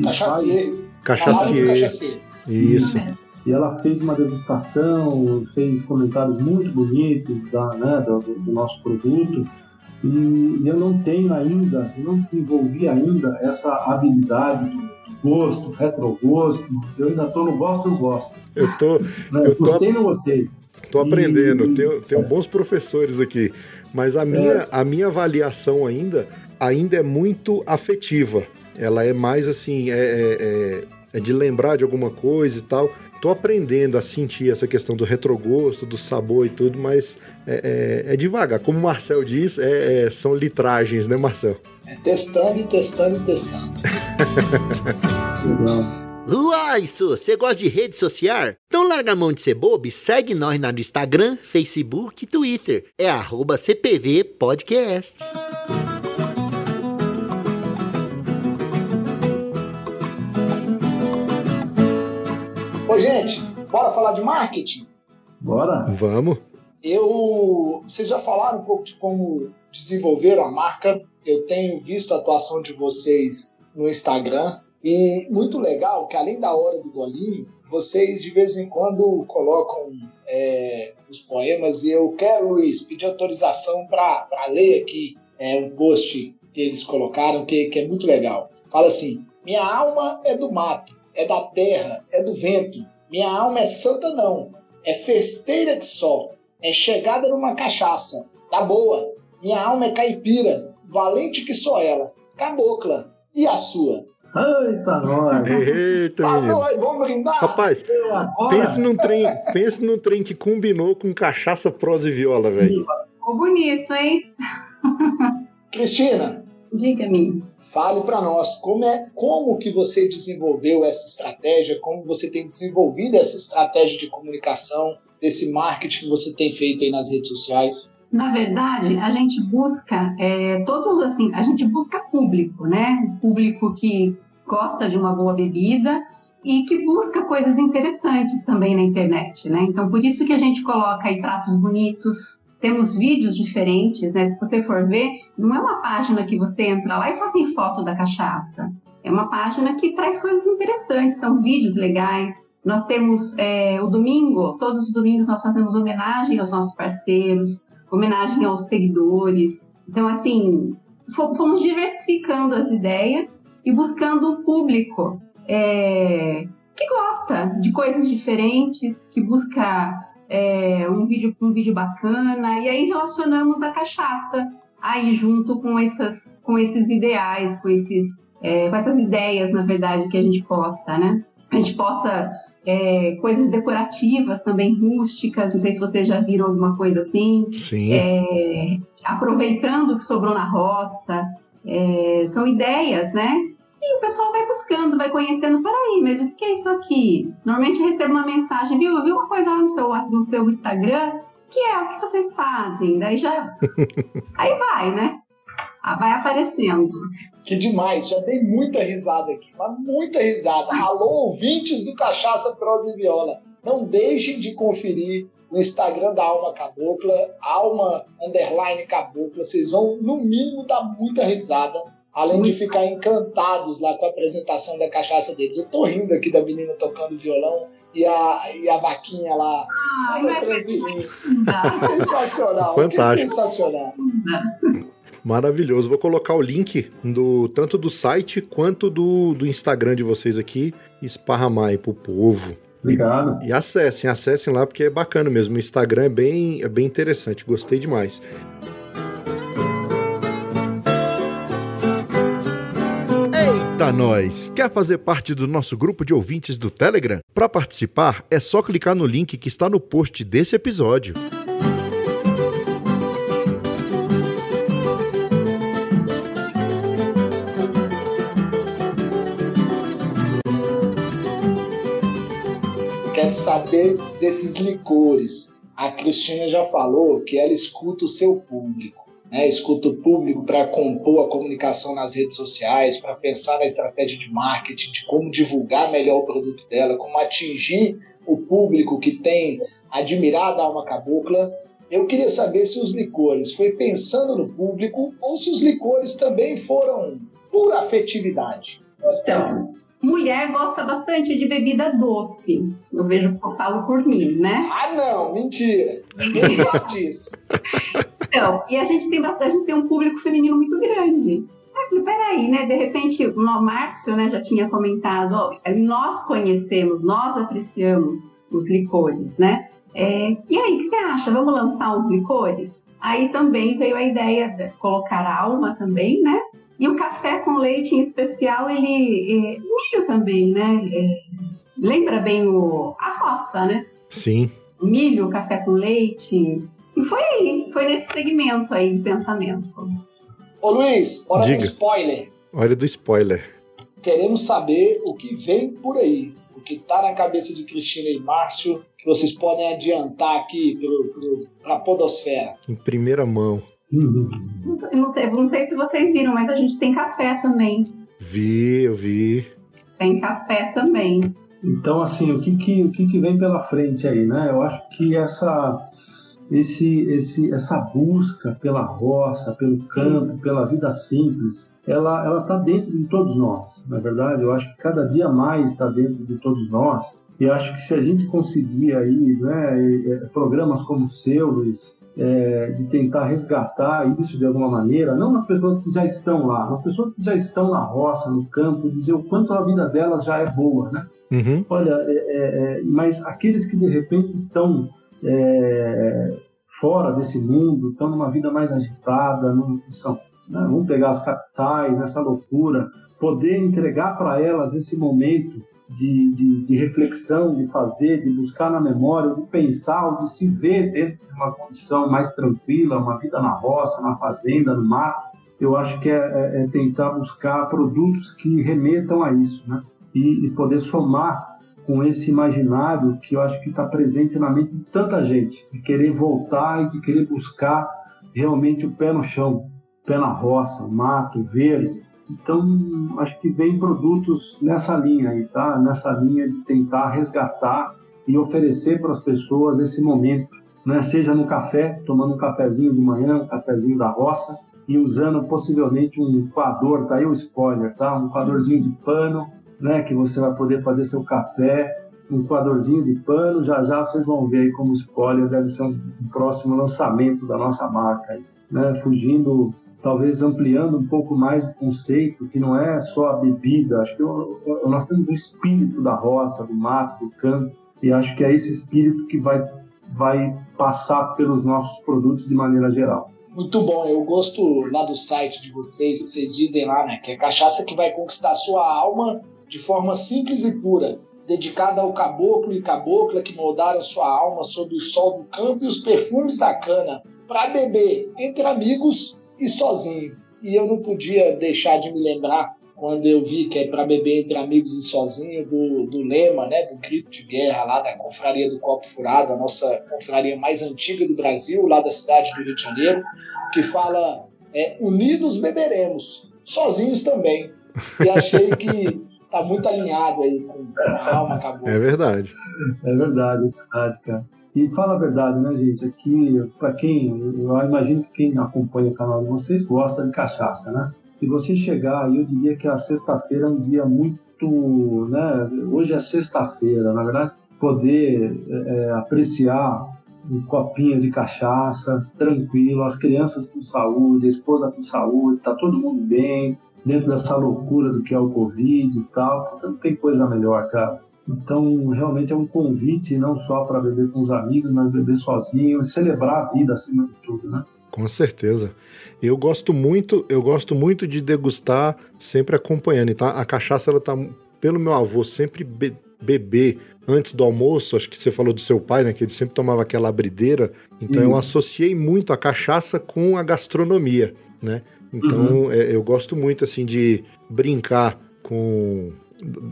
e. Isso. E ela fez uma degustação, fez comentários muito bonitos da, né, do, do nosso produto. E eu não tenho ainda, eu não desenvolvi ainda essa habilidade do gosto, retrogosto. Eu ainda estou no gosto, não gosto. Eu tô, Né? Eu tô- Gostei, não gostei. tô aprendendo. E- Tenho, tenho bons professores aqui. Mas a minha, a minha avaliação ainda, ainda é muito afetiva. Ela é mais assim, é, é- é- é de lembrar de alguma coisa e tal. Tô aprendendo a sentir essa questão do retrogosto, do sabor e tudo, mas é, é- é devagar. Como o Marcel diz, é- é- são litragens, né, Marcel? É, testando e testando e testando. <laughs> Legal. Uai, isso, você gosta de rede social? Então larga a mão de ser bobo e segue nós no Instagram, Facebook e Twitter. É arroba CPV Podcast. Gente, bora falar de marketing? Bora? Vamos. Eu, vocês já falaram um pouco de como desenvolver a marca. Eu tenho visto a atuação de vocês no Instagram E muito legal que além da hora do golinho, vocês de vez em quando colocam é, os poemas e eu quero, Luiz, pedir autorização para ler aqui é, um post que eles colocaram que, que é muito legal. Fala assim: Minha alma é do mato, é da terra, é do vento. Minha alma é santa, não. É festeira de sol. É chegada numa cachaça. Tá boa. Minha alma é caipira, valente que sou ela. Cabocla. E a sua? <laughs> Eita, nós! Eita, Ah, menino. nós vamos brindar? Rapaz, pense num, trem, pense num trem que combinou com cachaça, prosa e viola, velho. Ficou bonito, hein? Cristina, Diga-me. fale para nós como é como que você desenvolveu essa estratégia, como você tem desenvolvido essa estratégia de comunicação, desse marketing que você tem feito aí nas redes sociais. Na verdade, a gente busca é, todos assim, a gente busca público, né? O público que gosta de uma boa bebida e que busca coisas interessantes também na internet, né? Então, por isso que a gente coloca aí pratos bonitos, temos vídeos diferentes, né? Se você for ver, não é uma página que você entra lá e só tem foto da cachaça. É uma página que traz coisas interessantes, são vídeos legais. Nós temos é, o domingo, todos os domingos nós fazemos homenagem aos nossos parceiros, homenagem aos seguidores. Então, assim, fo- fomos diversificando as ideias e buscando um público é, que gosta de coisas diferentes, que busca é, um, vídeo, um vídeo bacana, e aí relacionamos a cachaça aí junto com, essas, com esses ideais, com, esses, é, com essas ideias, na verdade, que a gente posta, né? A gente posta é, coisas decorativas também rústicas, não sei se vocês já viram alguma coisa assim Sim. é, aproveitando o que sobrou na roça. É, são ideias, né? E o pessoal vai buscando, vai conhecendo. Peraí, mas o que é isso aqui? Normalmente eu recebo uma mensagem, viu? Eu vi uma coisa lá no seu, no seu Instagram, que é o que vocês fazem. Daí já. <laughs> Aí vai, né? Ah, Vai aparecendo. Que demais, já dei muita risada aqui, mas muita risada. Alô, ouvintes do Cachaça Prosa e Viola, não deixem de conferir o Instagram da Alma Cabocla, Alma Underline Cabocla. Vocês vão, no mínimo, dar muita risada, além de ficar encantados lá com a apresentação da cachaça deles. Eu tô rindo aqui da menina tocando violão e a, e a vaquinha lá, Ai, toda mas tranquilinha. ainda. Que <laughs> sensacional, que Fantástico. sensacional. Maravilhoso. Vou colocar o link do tanto do site quanto do, do Instagram de vocês aqui, esparramar aí pro povo. Obrigado. E acessem, acessem lá porque é bacana mesmo. O Instagram é bem, é bem interessante, gostei demais. Eita, nós! Quer fazer parte do nosso grupo de ouvintes do Telegram? Para participar, é só clicar no link que está no post desse episódio. Quero saber desses licores. A Cristina já falou que ela escuta o seu público, né? Escuta o público para compor a comunicação nas redes sociais, para pensar na estratégia de marketing, de como divulgar melhor o produto dela, como atingir o público que tem admirado a alma cabocla. Eu queria saber se os licores foi pensando no público ou se os licores também foram pura afetividade. Então, mulher gosta bastante de bebida doce. Eu vejo, eu falo por mim, né? Ah, não, mentira. Ninguém sabe disso. <laughs> Então, e a gente tem bastante, a gente tem um público feminino muito grande. Aí eu falei, peraí, né? De repente, o Márcio né, já tinha comentado, ó, nós conhecemos, nós apreciamos os licores, né? É, e aí, o que você acha? Vamos lançar os licores? Aí também veio a ideia de colocar alma também, né? E o café com leite em especial, ele. É, milho também, né? É, lembra bem o, a roça, né? Sim. milho, café com leite. E foi aí, foi nesse segmento aí de pensamento. Ô Luiz, hora do Diga. spoiler. Olha do spoiler. Queremos saber o que vem por aí. O que tá na cabeça de Cristina e Márcio, que vocês podem adiantar aqui pelo, pra podosfera. Em primeira mão. Uhum. Eu Não sei, não sei se vocês viram, mas a gente tem café também. Vi, eu vi. Tem café também. Então, assim, o que que, o que que vem pela frente aí, né? Eu acho que essa, esse, esse, essa busca pela roça, pelo campo, pela vida simples, ela ela está dentro de todos nós. Na é verdade, eu acho que cada dia mais está dentro de todos nós. E acho que se a gente conseguir aí, né, programas como o seu, Luiz, é, de tentar resgatar isso de alguma maneira, não nas pessoas que já estão lá, nas pessoas que já estão na roça, no campo, dizer o quanto a vida delas já é boa, né? Uhum. Olha, é, é, é mas aqueles que de repente estão é, fora desse mundo, estão numa vida mais agitada, não são né? vamos pegar as capitais, nessa loucura, poder entregar para elas esse momento de, de, de, reflexão, de fazer, de buscar na memória, de pensar, de se ver dentro de uma condição mais tranquila, uma vida na roça, na fazenda, no mato, eu acho que é, é, é tentar buscar produtos que remetam a isso, né? E, e poder somar com esse imaginário que eu acho que está presente na mente de tanta gente, de querer voltar e de querer buscar realmente o pé no chão, pé na roça, mato, verde. Então, acho que vem produtos nessa linha aí, tá? Nessa linha de tentar resgatar e oferecer para as pessoas esse momento, né? Seja no café, tomando um cafezinho de manhã, um cafezinho da roça, e usando possivelmente um coador, tá aí o spoiler, tá? Um coadorzinho de pano, né? Que você vai poder fazer seu café, um coadorzinho de pano. Já já vocês vão ver aí como spoiler deve ser um, próximo lançamento da nossa marca aí, né? Fugindo talvez ampliando um pouco mais o conceito, que não é só a bebida, acho que nós temos o espírito da roça, do mato, do campo, e acho que é esse espírito que vai, vai passar pelos nossos produtos de maneira geral. Muito bom, eu gosto lá do site de vocês, que vocês dizem lá, né, que é cachaça que vai conquistar sua alma de forma simples e pura, dedicada ao caboclo e cabocla que moldaram sua alma sob o sol do campo e os perfumes da cana, para beber entre amigos e sozinho. E eu não podia deixar de me lembrar quando eu vi que é para beber entre amigos e sozinho do, do lema, né, do grito de guerra lá da confraria do Copo Furado, a nossa confraria mais antiga do Brasil, lá da cidade do Rio de Janeiro, que fala é, unidos beberemos, sozinhos também. E achei que tá muito alinhado aí com a alma acabou. É verdade. É verdade, é verdade, cara. E fala a verdade, né, gente? Aqui, para quem, eu imagino que quem acompanha o canal de vocês gosta de cachaça, né? Se você chegar, eu diria que a sexta-feira é um dia muito, né? Hoje é sexta-feira, na verdade, poder é, apreciar um copinho de cachaça, tranquilo, as crianças com saúde, a esposa com saúde, tá todo mundo bem, dentro dessa loucura do que é o Covid e tal, não tem coisa melhor, cara. Então, realmente é um convite não só para beber com os amigos, mas beber sozinho e celebrar a vida acima de tudo, né? Com certeza. Eu gosto muito, eu gosto muito de degustar sempre acompanhando. Então, a cachaça ela tá pelo meu avô sempre be beber antes do almoço, acho que você falou do seu pai, né, que ele sempre tomava aquela abrideira. Então eu associei muito a cachaça com a gastronomia, né? Então uhum. é, eu gosto muito assim de brincar com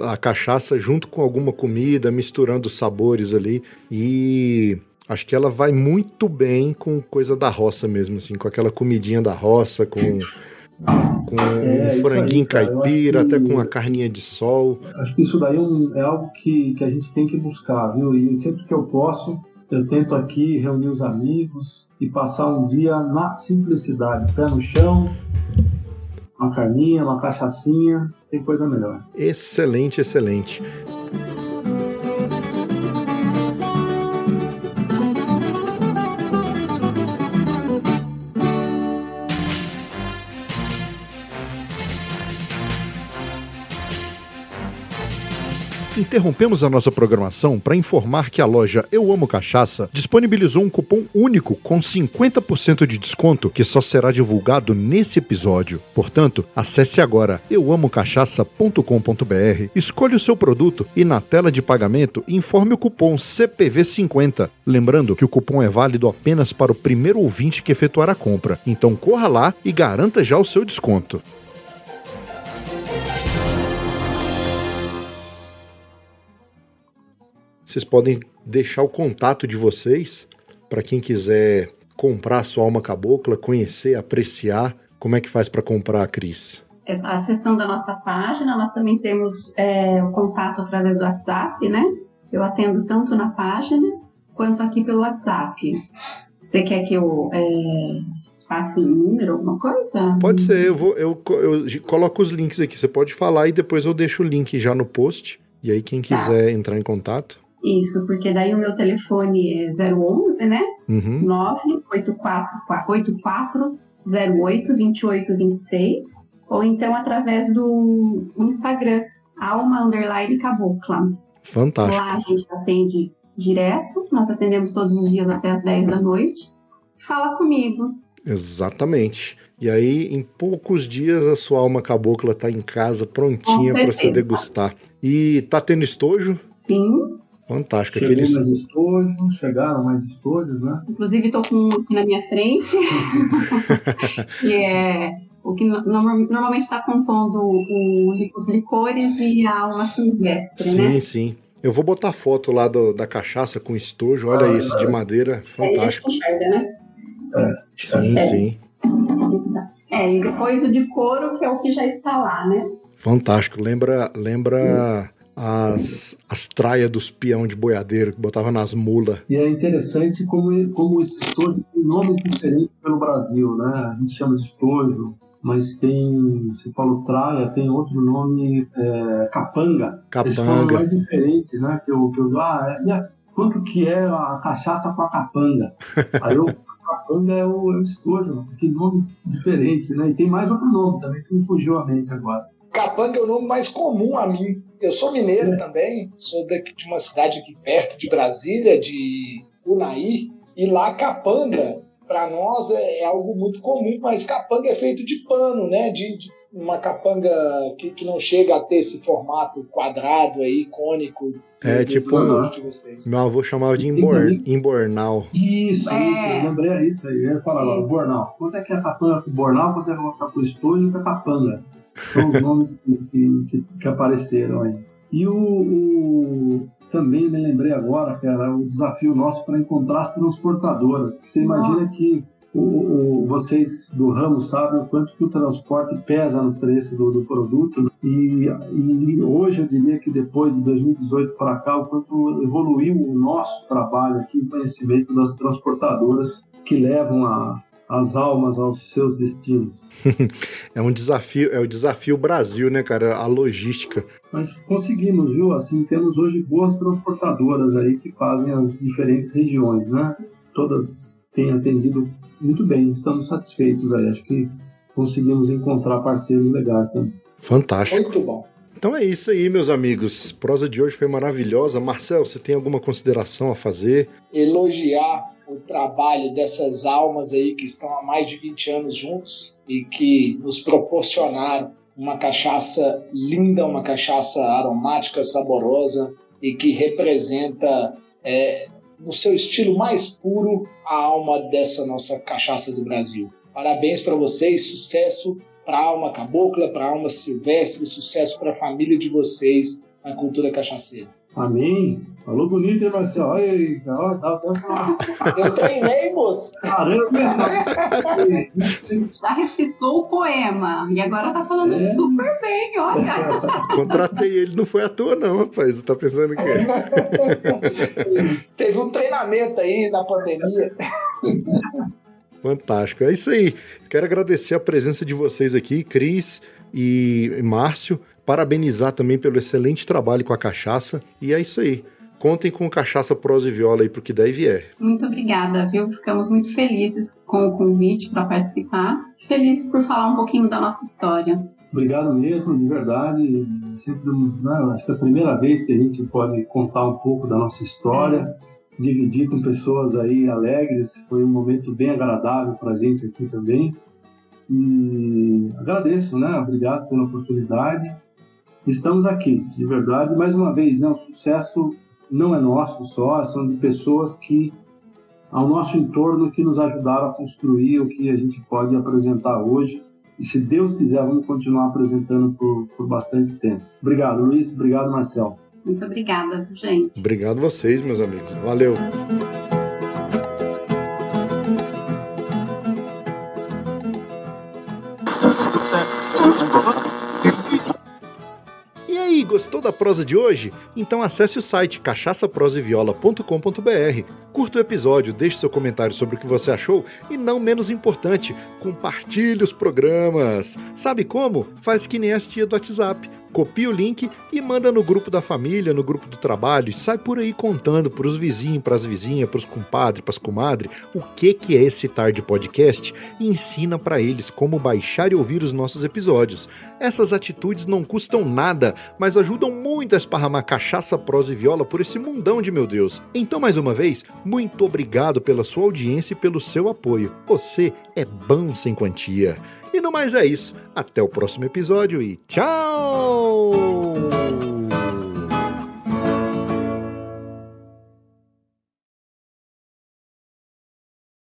a cachaça junto com alguma comida, misturando os sabores ali. E acho que ela vai muito bem com coisa da roça mesmo, assim, com aquela comidinha da roça, com, com é, um franguinho aí, caipira, até com uma carninha de sol. Acho que isso daí é, um, é algo que, que a gente tem que buscar, viu? E sempre que eu posso, eu tento aqui reunir os amigos e passar um dia na simplicidade, pé no chão, uma carninha, uma cachaçinha, tem coisa melhor. Excelente, excelente. Interrompemos a nossa programação para informar que a loja Eu Amo Cachaça disponibilizou um cupom único com 50% de desconto que só será divulgado nesse episódio. Portanto, acesse agora euamocachaça.com.br, escolha o seu produto e na tela de pagamento informe o cupom CPV50. Lembrando que o cupom é válido apenas para o primeiro ouvinte que efetuar a compra. Então corra lá e garanta já o seu desconto. Vocês podem deixar o contato de vocês para quem quiser comprar a sua alma cabocla, conhecer, apreciar. Como é que faz para comprar, Cris? A seção da nossa página, nós também temos é, o contato através do WhatsApp, né? Eu atendo tanto na página quanto aqui pelo WhatsApp. Você quer que eu é, passe em número, alguma coisa? Pode ser, eu vou, eu, eu coloco os links aqui. Você pode falar e depois eu deixo o link já no post. E aí quem Tá. quiser entrar em contato. Isso, porque daí o meu telefone é 011, né? Uhum. 984 08 2826 ou então através do Instagram, alma underline cabocla. Fantástico. Lá a gente atende direto, nós atendemos todos os dias até as 10 da noite. Fala comigo. Exatamente. E aí, em poucos dias, a sua alma cabocla tá em casa, prontinha para certeza. degustar. E tá tendo estojo? Sim, Fantástico. Chegou Aqueles... mais estojos, chegaram mais estojos, né? inclusive estou com um aqui na minha frente, <laughs> que é o que no- norma- normalmente está compondo o- os licores e a alma silvestre, Sim, né? sim. Eu vou botar foto lá do- da cachaça com estojo. Olha Ah, isso, de madeira. Fantástico. Gente enxerga, né? Sim, É. sim. É, e depois o de couro, que é o que já está lá, né? Fantástico. Lembra, lembra as, as traias dos peão de boiadeiro que botava nas mulas. E é interessante como, como esses estojos têm nomes diferentes pelo Brasil, né? A gente chama de estojo, mas tem, você falou traia, tem outro nome, é, capanga. Eles falam Capanga. mais diferente, né? Que eu, que eu ah, é, quanto que é a cachaça com a capanga? <laughs> Aí eu, capanga é o, é o estojo, que nome diferente, né? E tem mais outro nome também que me fugiu à mente agora. Capanga é o nome mais comum a mim. Eu sou mineiro também, sou daqui de uma cidade aqui perto de Brasília, de Unai, e lá capanga, para nós, é, é algo muito comum, mas capanga é feito de pano, né? De, de uma capanga que, que não chega a ter esse formato quadrado aí, cônico. É, do- tipo- do de vocês. Meu avô chamava de também. embornal. Isso, É. isso, eu lembrei é isso aí. Eu ia falar agora. Bornal. Quanto é que é a capanga pro Bornal, quanto é que é pro estojo e pra capanga? São os nomes que, que, que- apareceram aí. E o, o- também me lembrei agora, cara, o desafio nosso para encontrar as transportadoras. Porque você imagina que o, o- vocês do ramo sabem o quanto que o transporte pesa no preço do, do produto. né? E, e hoje eu diria que depois de 2018 para cá, o quanto evoluiu o nosso trabalho aqui em conhecimento das transportadoras que levam a- as almas aos seus destinos. <laughs> É um desafio, é o desafio Brasil, né, cara? A logística. Mas conseguimos, viu? Assim, temos hoje boas transportadoras aí que fazem as diferentes regiões, né? Todas têm atendido muito bem, estamos satisfeitos aí. Acho que conseguimos encontrar parceiros legais também. Fantástico. Muito bom. Então é isso aí, meus amigos. Prosa de hoje foi maravilhosa. Marcel, você tem alguma consideração a fazer? elogiar o trabalho dessas almas aí que estão há mais de 20 anos juntos e que nos proporcionaram uma cachaça linda, uma cachaça aromática, saborosa e que representa, é, no seu estilo mais puro, a alma dessa nossa cachaça do Brasil. Parabéns para vocês, sucesso para a alma cabocla, para a alma silvestre, sucesso para a família de vocês na cultura cachaceira. Amém? Falou bonito, hein, Marcelo? Olha aí, ó, dá até uma... Eu treinei, moço! Caramba, Já recitou o poema e agora tá falando É. super bem, olha. Contratei ele, não foi à toa, não, rapaz. Você tá pensando o quê? <laughs> Teve um treinamento aí na pandemia. Fantástico. É isso aí. Quero agradecer a presença de vocês aqui, Cris e Márcio. Parabenizar também pelo excelente trabalho com a cachaça. E é isso aí. Contem com cachaça prosa e viola aí pro que der e vier. Muito obrigada, viu? Ficamos muito felizes com o convite para participar. Felizes por falar um pouquinho da nossa história. Obrigado mesmo, de verdade. Sempre, né, acho que é a primeira vez que a gente pode contar um pouco da nossa história, dividir com pessoas aí alegres. Foi um momento bem agradável para a gente aqui também. E agradeço, né? Obrigado pela oportunidade. Estamos aqui, de verdade. Mais uma vez, né, o sucesso não é nosso só, são de pessoas que ao nosso entorno que nos ajudaram a construir o que a gente pode apresentar hoje. E se Deus quiser, vamos continuar apresentando por, por bastante tempo. Obrigado, Luiz. Obrigado, Marcel. Muito obrigada, gente. Obrigado vocês, meus amigos. Valeu. Gostou da prosa de hoje? Então acesse o site cachaçaproseviola.com.br. Curta o episódio, deixe seu comentário sobre o que você achou e, não menos importante, compartilhe os programas. Sabe como? Faz que nem a tia do WhatsApp copia o link e manda no grupo da família, no grupo do trabalho, e sai por aí contando para os vizinhos, para as vizinhas, para os compadres, para as comadres, o que que é esse tarde podcast e ensina para eles como baixar e ouvir os nossos episódios. Essas atitudes não custam nada, mas ajudam muito a esparramar cachaça, prosa e viola por esse mundão de meu Deus. Então, mais uma vez, muito obrigado pela sua audiência e pelo seu apoio. Você é bom sem quantia. E no mais é isso. Até o próximo episódio e tchau!